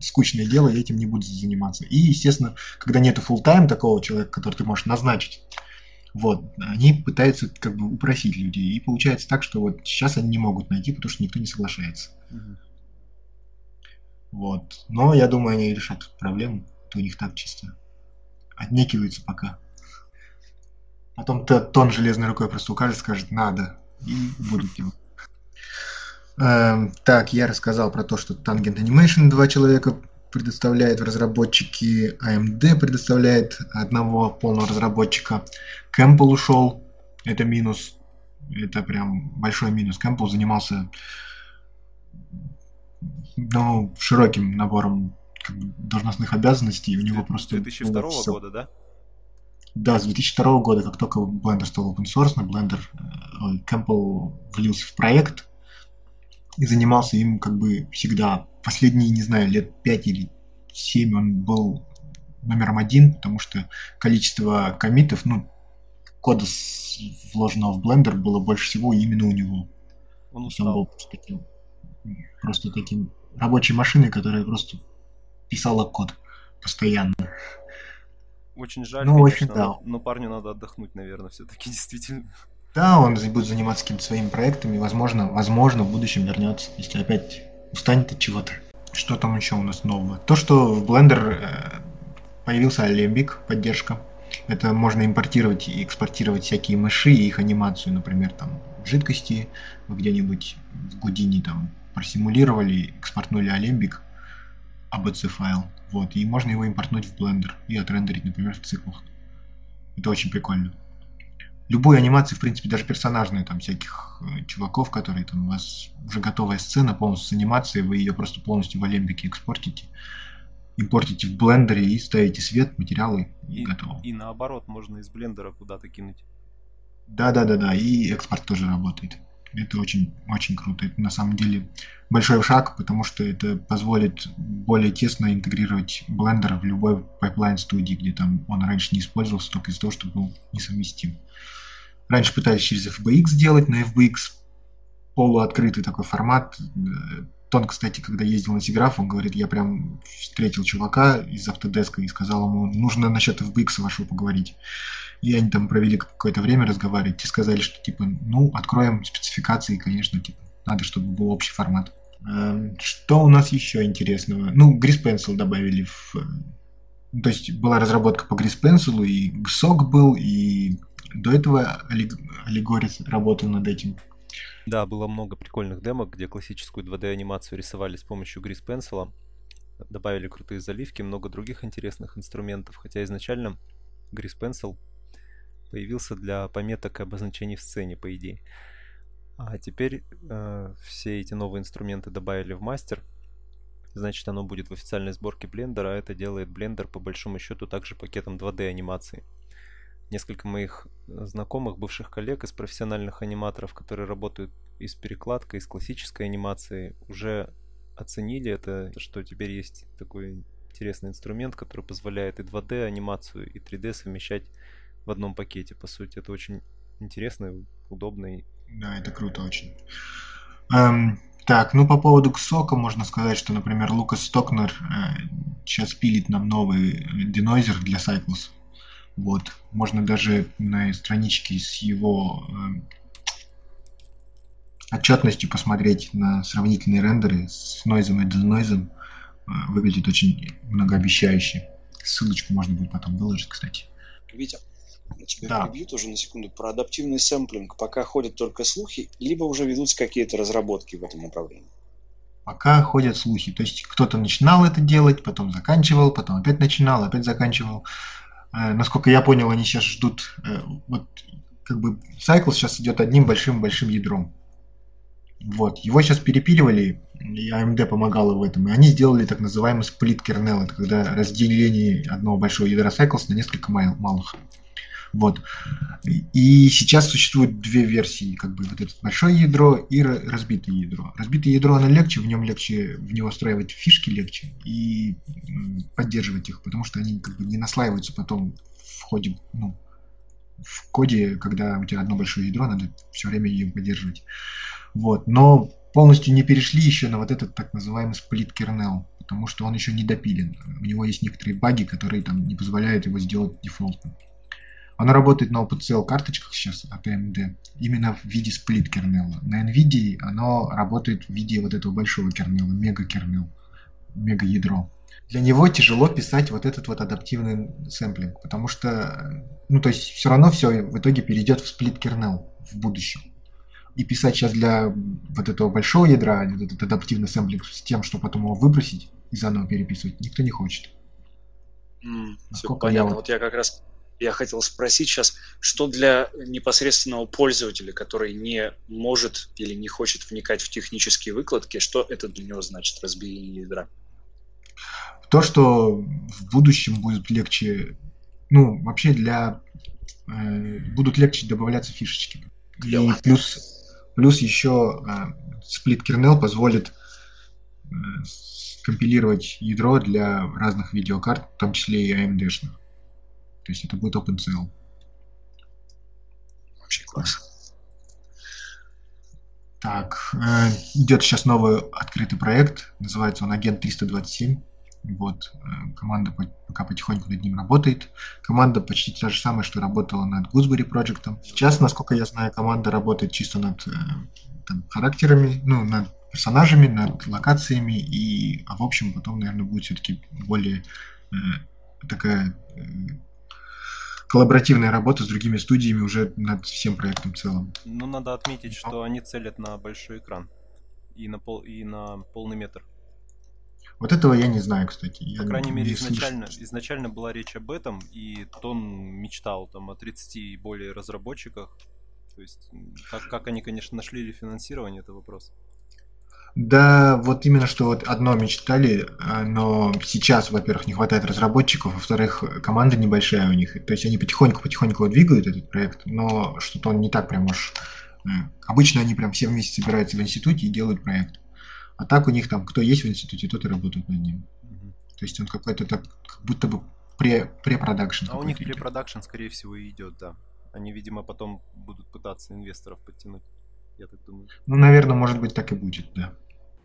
S3: скучное дело, я этим не буду заниматься. И, естественно, когда нету full time такого человека, который ты можешь назначить, Вот, они пытаются как бы упросить людей, и получается так, что вот сейчас они не могут найти, потому что никто не соглашается. Угу. Вот, но я думаю, они решат проблему, то у них так чисто отнекиваются пока. Потом тон железной рукой просто укажет, скажет «надо», и будут делать. Эм, так, я рассказал про то, что Tangent Animation два человека предоставляет в разработчики, AMD предоставляет одного полного разработчика. Campbell ушел, это минус, это прям большой минус. Campbell занимался ну, широким набором как бы, должностных обязанностей, у него просто...
S1: 2002 года, да?
S3: Да, с 2002 года, как только Blender стал open source, на Blender э, Campbell влился в проект и занимался им как бы всегда. Последние, не знаю, лет 5 или 7 он был номером один, потому что количество комитов, ну, кода вложенного в Blender было больше всего именно у него.
S1: Он устал. Он был просто
S3: таким, просто таким рабочей машиной, которая просто писала код постоянно.
S1: Очень жаль, ну, конечно, очень, да. но парню надо отдохнуть, наверное, все-таки действительно.
S3: Да, он будет заниматься какими-то своими проектами, возможно, возможно, в будущем вернется, если опять устанет от чего-то. Что там еще у нас нового? То, что в Blender э, появился Alembic, поддержка. Это можно импортировать и экспортировать всякие мыши и их анимацию, например, там жидкости, вы где-нибудь в Гудине там просимулировали, экспортнули Alembic, ABC файл, вот, и можно его импортнуть в Blender и отрендерить, например, в циклах. Это очень прикольно. Любую анимацию, в принципе, даже персонажные, там, всяких э, чуваков, которые там у вас уже готовая сцена полностью с анимацией, вы ее просто полностью в Алембике экспортите, импортите в блендере и ставите свет, материалы и, и готово.
S1: И наоборот, можно из блендера куда-то кинуть.
S3: Да, да, да, да, и экспорт тоже работает. Это очень, очень круто. Это на самом деле большой шаг, потому что это позволит более тесно интегрировать Blender в любой пайплайн студии, где там он раньше не использовался только из-за того, что был несовместим. Раньше пытались через FBX сделать, но FBX полуоткрытый такой формат. Тон, кстати, когда ездил на Сиграф, он говорит, я прям встретил чувака из Автодеска и сказал ему, нужно насчет FBX вашего поговорить. И они там провели какое-то время разговаривать и сказали, что типа, ну, откроем спецификации, конечно, типа, надо, чтобы был общий формат. Эм, что у нас еще интересного? Ну, Gris Pencil добавили в... То есть была разработка по Gris Pencil, и GSOC был, и до этого Аллегорис работал над этим.
S1: Да, было много прикольных демок, где классическую 2D-анимацию рисовали с помощью Gris Pencil. Добавили крутые заливки, много других интересных инструментов, хотя изначально Gris Pencil появился для пометок и обозначений в сцене, по идее. А теперь э, все эти новые инструменты добавили в мастер. Значит, оно будет в официальной сборке Blender, а это делает Blender по большому счету также пакетом 2D анимации. Несколько моих знакомых, бывших коллег из профессиональных аниматоров, которые работают и с перекладкой, и с классической анимацией, уже оценили это, что теперь есть такой интересный инструмент, который позволяет и 2D анимацию, и 3D совмещать в одном пакете, по сути. Это очень интересно, удобно.
S3: Да, это круто очень. Эм, так, ну по поводу Ксока можно сказать, что, например, Лукас Стокнер э, сейчас пилит нам новый денойзер для Cycles. Вот. Можно даже на страничке с его э, отчетностью посмотреть на сравнительные рендеры с нойзом и денойзом. Э, выглядит очень многообещающе. Ссылочку можно будет потом выложить, кстати.
S5: Витя, я тебя да. прибью тоже на секунду. Про адаптивный сэмплинг пока ходят только слухи, либо уже ведутся какие-то разработки в этом направлении?
S3: Пока ходят слухи. То есть кто-то начинал это делать, потом заканчивал, потом опять начинал, опять заканчивал. Э, насколько я понял, они сейчас ждут... Э, вот как бы Cycle сейчас идет одним большим-большим ядром. Вот. Его сейчас перепиливали, и AMD помогала в этом. И они сделали так называемый сплит kernel. Это когда разделение одного большого ядра Cycles на несколько малых. Вот. И сейчас существует две версии, как бы вот это большое ядро и разбитое ядро. Разбитое ядро, оно легче, в нем легче, в него встраивать фишки легче и поддерживать их, потому что они как бы не наслаиваются потом в ходе, ну, в коде, когда у тебя одно большое ядро, надо все время ее поддерживать. Вот. Но полностью не перешли еще на вот этот так называемый сплит kernel, потому что он еще не допилен. У него есть некоторые баги, которые там не позволяют его сделать дефолтным. Оно работает на OpenCL карточках сейчас от AMD, именно в виде сплит кернела. На NVIDIA оно работает в виде вот этого большого кернела, мега кернел, мега ядро. Для него тяжело писать вот этот вот адаптивный сэмплинг, потому что, ну, то есть все равно все в итоге перейдет в сплит кернел в будущем. И писать сейчас для вот этого большого ядра, вот этот адаптивный сэмплинг с тем, что потом его выбросить и заново переписывать, никто не хочет.
S5: Mm, все понятно. Я... Вот я как раз я хотел спросить сейчас, что для непосредственного пользователя, который не может или не хочет вникать в технические выкладки, что это для него значит разбиение ядра?
S3: То, что в будущем будет легче, ну, вообще для э, будут легче добавляться фишечки. Клево. И плюс, плюс еще э, сплит kernel позволит э, компилировать ядро для разных видеокарт, в том числе и AMD-шных. То есть это будет OpenCL.
S5: Вообще класс.
S3: Так, э, идет сейчас новый открытый проект, называется он Агент 327. Вот, э, команда пока потихоньку над ним работает. Команда почти та же самая, что работала над Gooseberry проектом. Сейчас, насколько я знаю, команда работает чисто над э, там, характерами, ну, над персонажами, над локациями, и, а в общем, потом, наверное, будет все-таки более такая коллаборативная работа с другими студиями уже над всем проектом в целом.
S1: Ну, надо отметить, что они целят на большой экран и на, пол, и на полный метр.
S3: Вот этого я не знаю, кстати.
S1: По я крайней мере, изначально, изначально была речь об этом, и Тон мечтал там о 30 и более разработчиках. То есть, как, как они, конечно, нашли ли финансирование, это вопрос.
S3: Да, вот именно что вот одно мечтали, а, но сейчас, во-первых, не хватает разработчиков, во-вторых, команда небольшая у них. То есть они потихоньку-потихоньку двигают этот проект, но что-то он не так прям уж... Э, обычно они прям все вместе собираются в институте и делают проект. А так у них там, кто есть в институте, тот и работает над ним. Угу. То есть он какой-то так, как будто бы пре-продакшн.
S1: А у них пре-продакшн, скорее всего, и идет, да. Они, видимо, потом будут пытаться инвесторов подтянуть я так думаю.
S3: Ну, наверное, может быть, так и будет, да.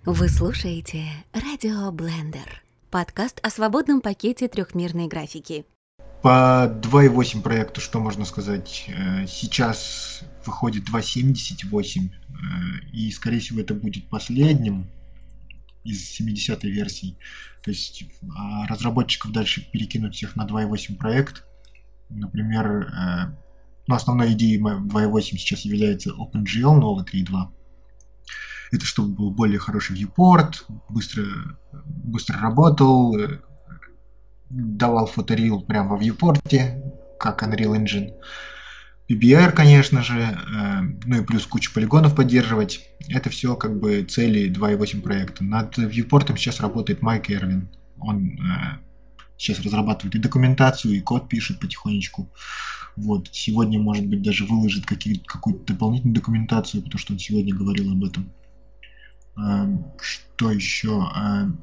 S4: Вы слушаете Радио Блендер. Подкаст о свободном пакете трехмерной графики.
S3: По 2.8 проекту, что можно сказать? Э, сейчас выходит 2.78, э, и, скорее всего, это будет последним из 70-й версии. То есть а разработчиков дальше перекинут всех на 2.8 проект. Например, э, но основной идеей 2.8 сейчас является OpenGL новый 3.2. Это чтобы был более хороший viewport, быстро, быстро работал, э, давал фоторил прямо во viewport, как Unreal Engine. PBR, конечно же, э, ну и плюс кучу полигонов поддерживать. Это все как бы цели 2.8 проекта. Над viewport сейчас работает Майк Эрвин. Он э, сейчас разрабатывает и документацию, и код пишет потихонечку. Вот. Сегодня, может быть, даже выложит какую-то дополнительную документацию, потому что он сегодня говорил об этом. Эм, что еще? Эм,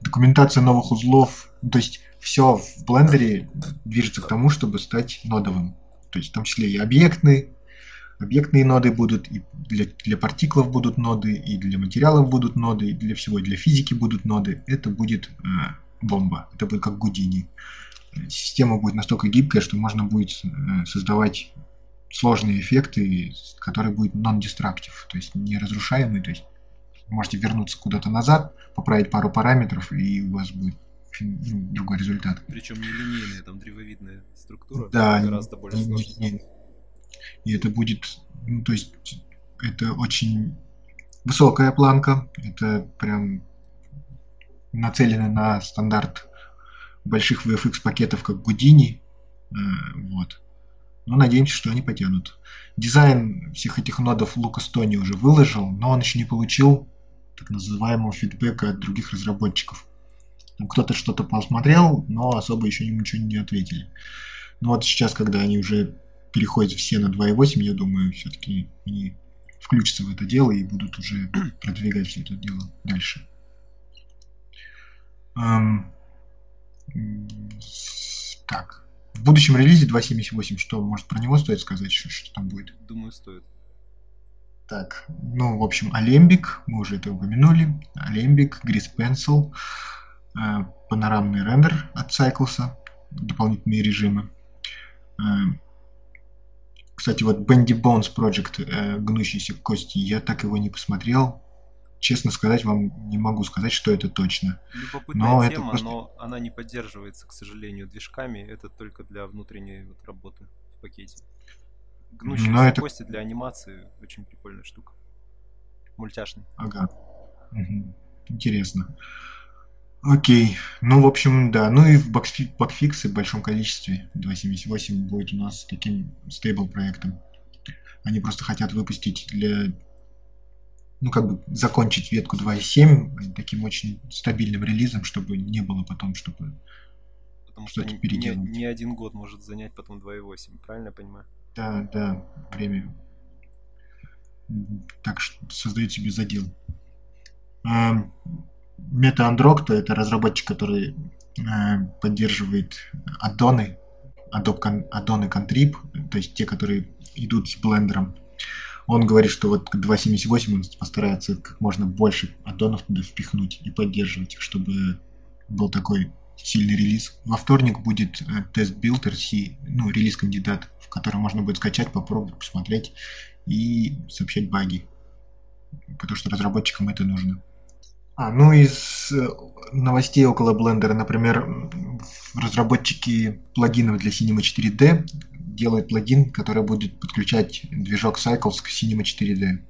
S3: документация новых узлов. Ну, то есть все в блендере движется к тому, чтобы стать нодовым. То есть в том числе и объектные, объектные ноды будут, и для, для партиклов будут ноды, и для материалов будут ноды, и для всего, и для физики будут ноды. Это будет э, бомба. Это будет как Гудини система будет настолько гибкая, что можно будет э, создавать сложные эффекты, которые будут non-destructive, то есть не разрушаемые, то есть можете вернуться куда-то назад, поправить пару параметров, и у вас будет ну, другой результат.
S1: Причем не линейная, там древовидная структура,
S3: да, гораздо более не, сложная. Не, не. И это будет, ну, то есть это очень высокая планка, это прям нацелено на стандарт больших VFX пакетов, как Гудини. Э, вот. Но надеемся, что они потянут. Дизайн всех этих нодов Лукас Тони уже выложил, но он еще не получил так называемого фидбэка от других разработчиков. Там кто-то что-то посмотрел, но особо еще ничего не ответили. Но вот сейчас, когда они уже переходят все на 2.8, я думаю, все-таки они включатся в это дело и будут уже продвигать все это дело дальше. Так. В будущем релизе 2.78, что, может, про него стоит сказать, что, что там будет?
S1: Думаю, стоит.
S3: Так, ну, в общем, Alembic, мы уже это упомянули. Alembic, Grease Pencil, э, панорамный рендер от Cycles, дополнительные режимы. Э, Кстати, вот Bendy Bones Project, э, гнущиеся кости, я так его не посмотрел. Честно сказать, вам не могу сказать, что это точно.
S1: Любопытная но тема, просто... но она не поддерживается, к сожалению, движками. Это только для внутренней вот работы в пакете. Гнущиеся но это... кости для анимации очень прикольная штука. Мультяшный.
S3: Ага. Угу. Интересно. Окей. Ну, в общем, да. Ну и в бакфиксы в большом количестве. 2.78 будет у нас таким стейбл проектом. Они просто хотят выпустить для... Ну, как бы закончить ветку 2.7 таким очень стабильным релизом, чтобы не было потом, чтобы
S1: Потому что не, не, не один год может занять потом 2.8, правильно я понимаю?
S3: Да, да, время. Так что создают себе задел. Мета Андрокто это разработчик, который э, поддерживает аддоны, аддоны Contrib, то есть те, которые идут с блендером. Он говорит, что вот к 2.78 он постарается как можно больше аддонов туда впихнуть и поддерживать чтобы был такой сильный релиз. Во вторник будет э, test build RC, ну, релиз-кандидат, в котором можно будет скачать, попробовать, посмотреть и сообщать баги. Потому что разработчикам это нужно. А, ну из э, новостей около Blender, например, разработчики плагинов для Cinema 4D делают плагин, который будет подключать движок Cycles к Cinema 4D.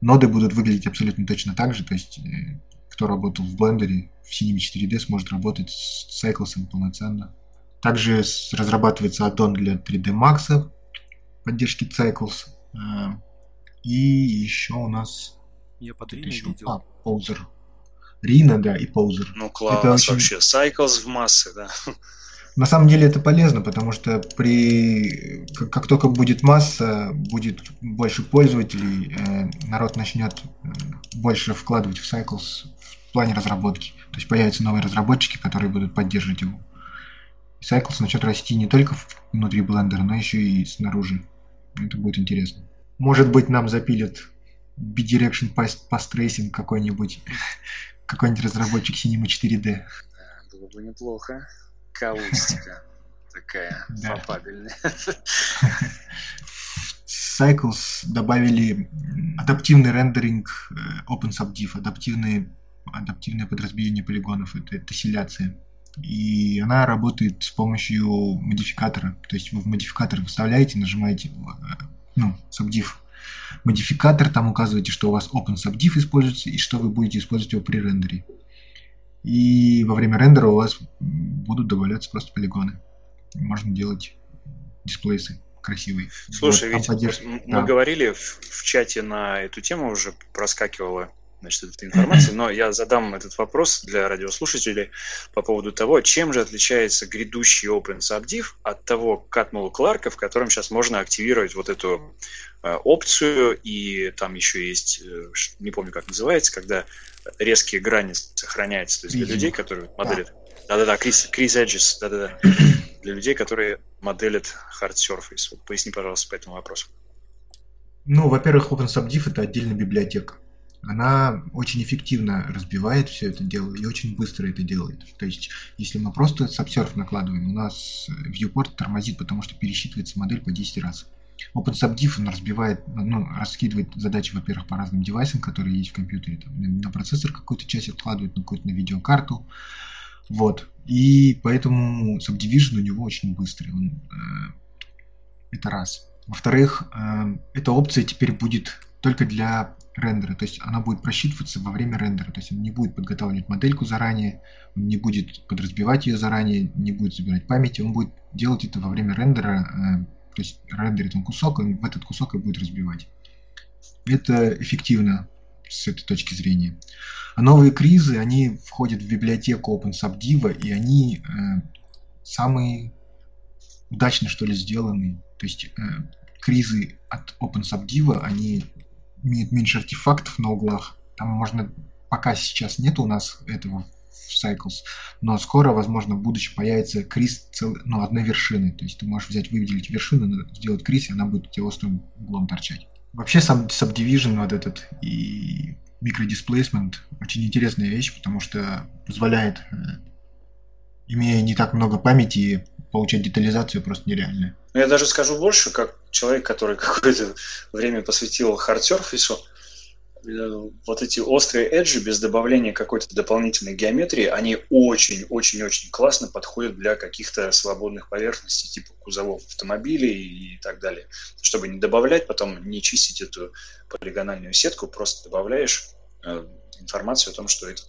S3: Ноды будут выглядеть абсолютно точно так же, то есть э, кто работал в Blender, в Cinema 4D сможет работать с Cycles полноценно. Также разрабатывается аддон для 3D Max, поддержки Cycles. Э, и еще у нас...
S1: Я под еще... видел.
S3: А, Poser. Рина, да, и Поузер.
S5: Ну, класс это очень... вообще. Cycles в массы, да.
S3: На самом деле это полезно, потому что при как, как только будет масса, будет больше пользователей, э, народ начнет э, больше вкладывать в Cycles в плане разработки. То есть появятся новые разработчики, которые будут поддерживать его. И Cycles начнет расти не только внутри блендера, но еще и снаружи. Это будет интересно. Может быть, нам запилят bidirection path tracing какой-нибудь, какой-нибудь разработчик Cinema 4D. Да,
S5: было бы неплохо. Каустика такая фапабельная.
S3: Cycles добавили адаптивный рендеринг э, OpenSubdiv, адаптивные, адаптивное подразделение полигонов, это тессиляция. И она работает с помощью модификатора. То есть вы в модификатор выставляете, нажимаете э, ну, subdiv модификатор, там указываете, что у вас OpenSubdiv используется и что вы будете использовать его при рендере. И во время рендера у вас будут добавляться просто полигоны. Можно делать дисплейсы красивые.
S5: Слушай, вот, ведь поддерж... мы да. говорили в, в чате на эту тему уже проскакивала значит, эта информация, но я задам этот вопрос для радиослушателей по поводу того, чем же отличается грядущий OpenSubdiv от того Catmull Clark, в котором сейчас можно активировать вот эту э, опцию, и там еще есть, э, не помню, как называется, когда резкие грани сохраняются, то есть для людей, которые моделят. Да-да-да, Chris, Chris Edges, да-да-да. Для людей, которые моделят hard surface. Вот поясни, пожалуйста, по этому вопросу.
S3: Ну, во-первых, OpenSubdiv это отдельная библиотека она очень эффективно разбивает все это дело и очень быстро это делает. То есть, если мы просто Subsurf накладываем, у нас viewport тормозит, потому что пересчитывается модель по 10 раз. OpenSubdiv он разбивает, ну, раскидывает задачи, во-первых, по разным девайсам, которые есть в компьютере. Там, на процессор какую-то часть откладывает, на какую-то на видеокарту. Вот. И поэтому Subdivision у него очень быстрый. Он, э, это раз. Во-вторых, э, эта опция теперь будет только для рендера, то есть она будет просчитываться во время рендера, то есть он не будет подготавливать модельку заранее, он не будет подразбивать ее заранее, не будет забирать памяти, он будет делать это во время рендера, э, то есть рендерит он кусок, он в этот кусок и будет разбивать. Это эффективно с этой точки зрения. А новые кризы, они входят в библиотеку OpenSubdiv, и они э, самые удачно, что ли, сделаны. То есть э, кризы от OpenSubdiv, они имеет меньше артефактов на углах. Там можно, пока сейчас нет у нас этого в Cycles, но скоро, возможно, в будущем появится криз цел... ну, одной вершины. То есть ты можешь взять, выделить вершину, сделать криз, и она будет у тебя острым углом торчать. Вообще сам Subdivision вот этот и микродисплейсмент очень интересная вещь, потому что позволяет, э, имея не так много памяти, получать детализацию просто нереальная.
S2: Ну, я даже скажу больше, как человек, который какое-то время посвятил хардсерфису, Э, вот эти острые эджи без добавления какой-то дополнительной геометрии, они очень-очень-очень классно подходят для каких-то свободных поверхностей, типа кузовов автомобилей и так далее. Чтобы не добавлять, потом не чистить эту полигональную сетку, просто добавляешь э, информацию о том, что этот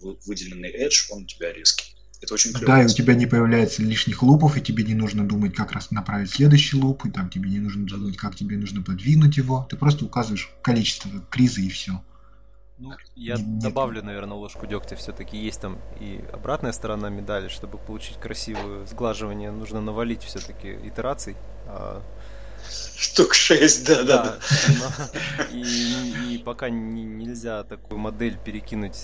S2: выделенный edge, он у тебя резкий. Это очень клево.
S3: Да, и у тебя не появляется лишних лупов, и тебе не нужно думать, как раз направить следующий луп, и там тебе не нужно думать, как тебе нужно подвинуть его. Ты просто указываешь количество криза и все.
S1: Ну, я Нет. добавлю, наверное, ложку дегтя. Все-таки есть там и обратная сторона медали, чтобы получить красивое сглаживание, нужно навалить все-таки итераций. А
S2: Штук 6, да, да, да.
S1: И, и пока не, нельзя такую модель перекинуть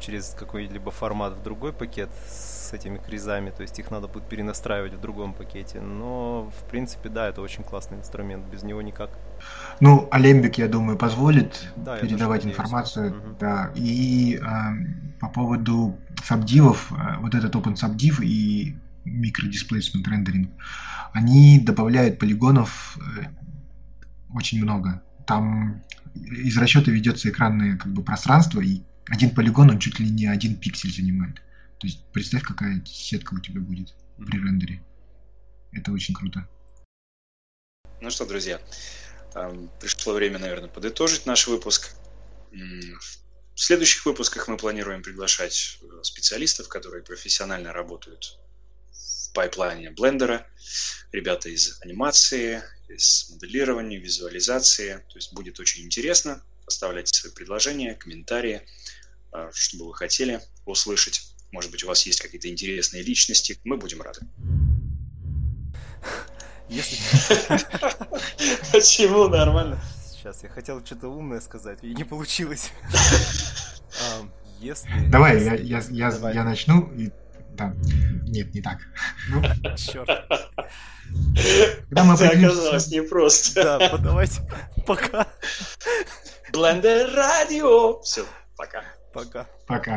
S1: через какой-либо формат в другой пакет с этими кризами, то есть их надо будет перенастраивать в другом пакете. Но, в принципе, да, это очень классный инструмент, без него никак.
S3: Ну, Алембик, я думаю, позволит да, передавать информацию. Угу. Да. И э, по поводу сабдивов, э, вот этот OpenSubdiv и микродисплейсмент рендеринг, они добавляют полигонов э, очень много. Там из расчета ведется экранное как бы пространство, и один полигон, он чуть ли не один пиксель занимает. То есть представь, какая сетка у тебя будет при рендере. Это очень круто.
S2: Ну что, друзья, пришло время, наверное, подытожить наш выпуск. В следующих выпусках мы планируем приглашать э, специалистов, которые профессионально работают пайплайне блендера, ребята из анимации, из моделирования, визуализации. То есть будет очень интересно. Оставляйте свои предложения, комментарии, а, что бы вы хотели услышать. Может быть, у вас есть какие-то интересные личности. Мы будем рады.
S1: Если...
S2: Почему? Нормально.
S1: Сейчас, я хотел что-то умное сказать, и не получилось.
S3: Если... Давай, я, я, я, я начну, и да. Нет, не так. Ну, черт.
S2: Когда мы Это оказалось непросто.
S1: Да, давайте. Пока.
S2: Блендер радио. Все, пока.
S1: Пока.
S3: Пока.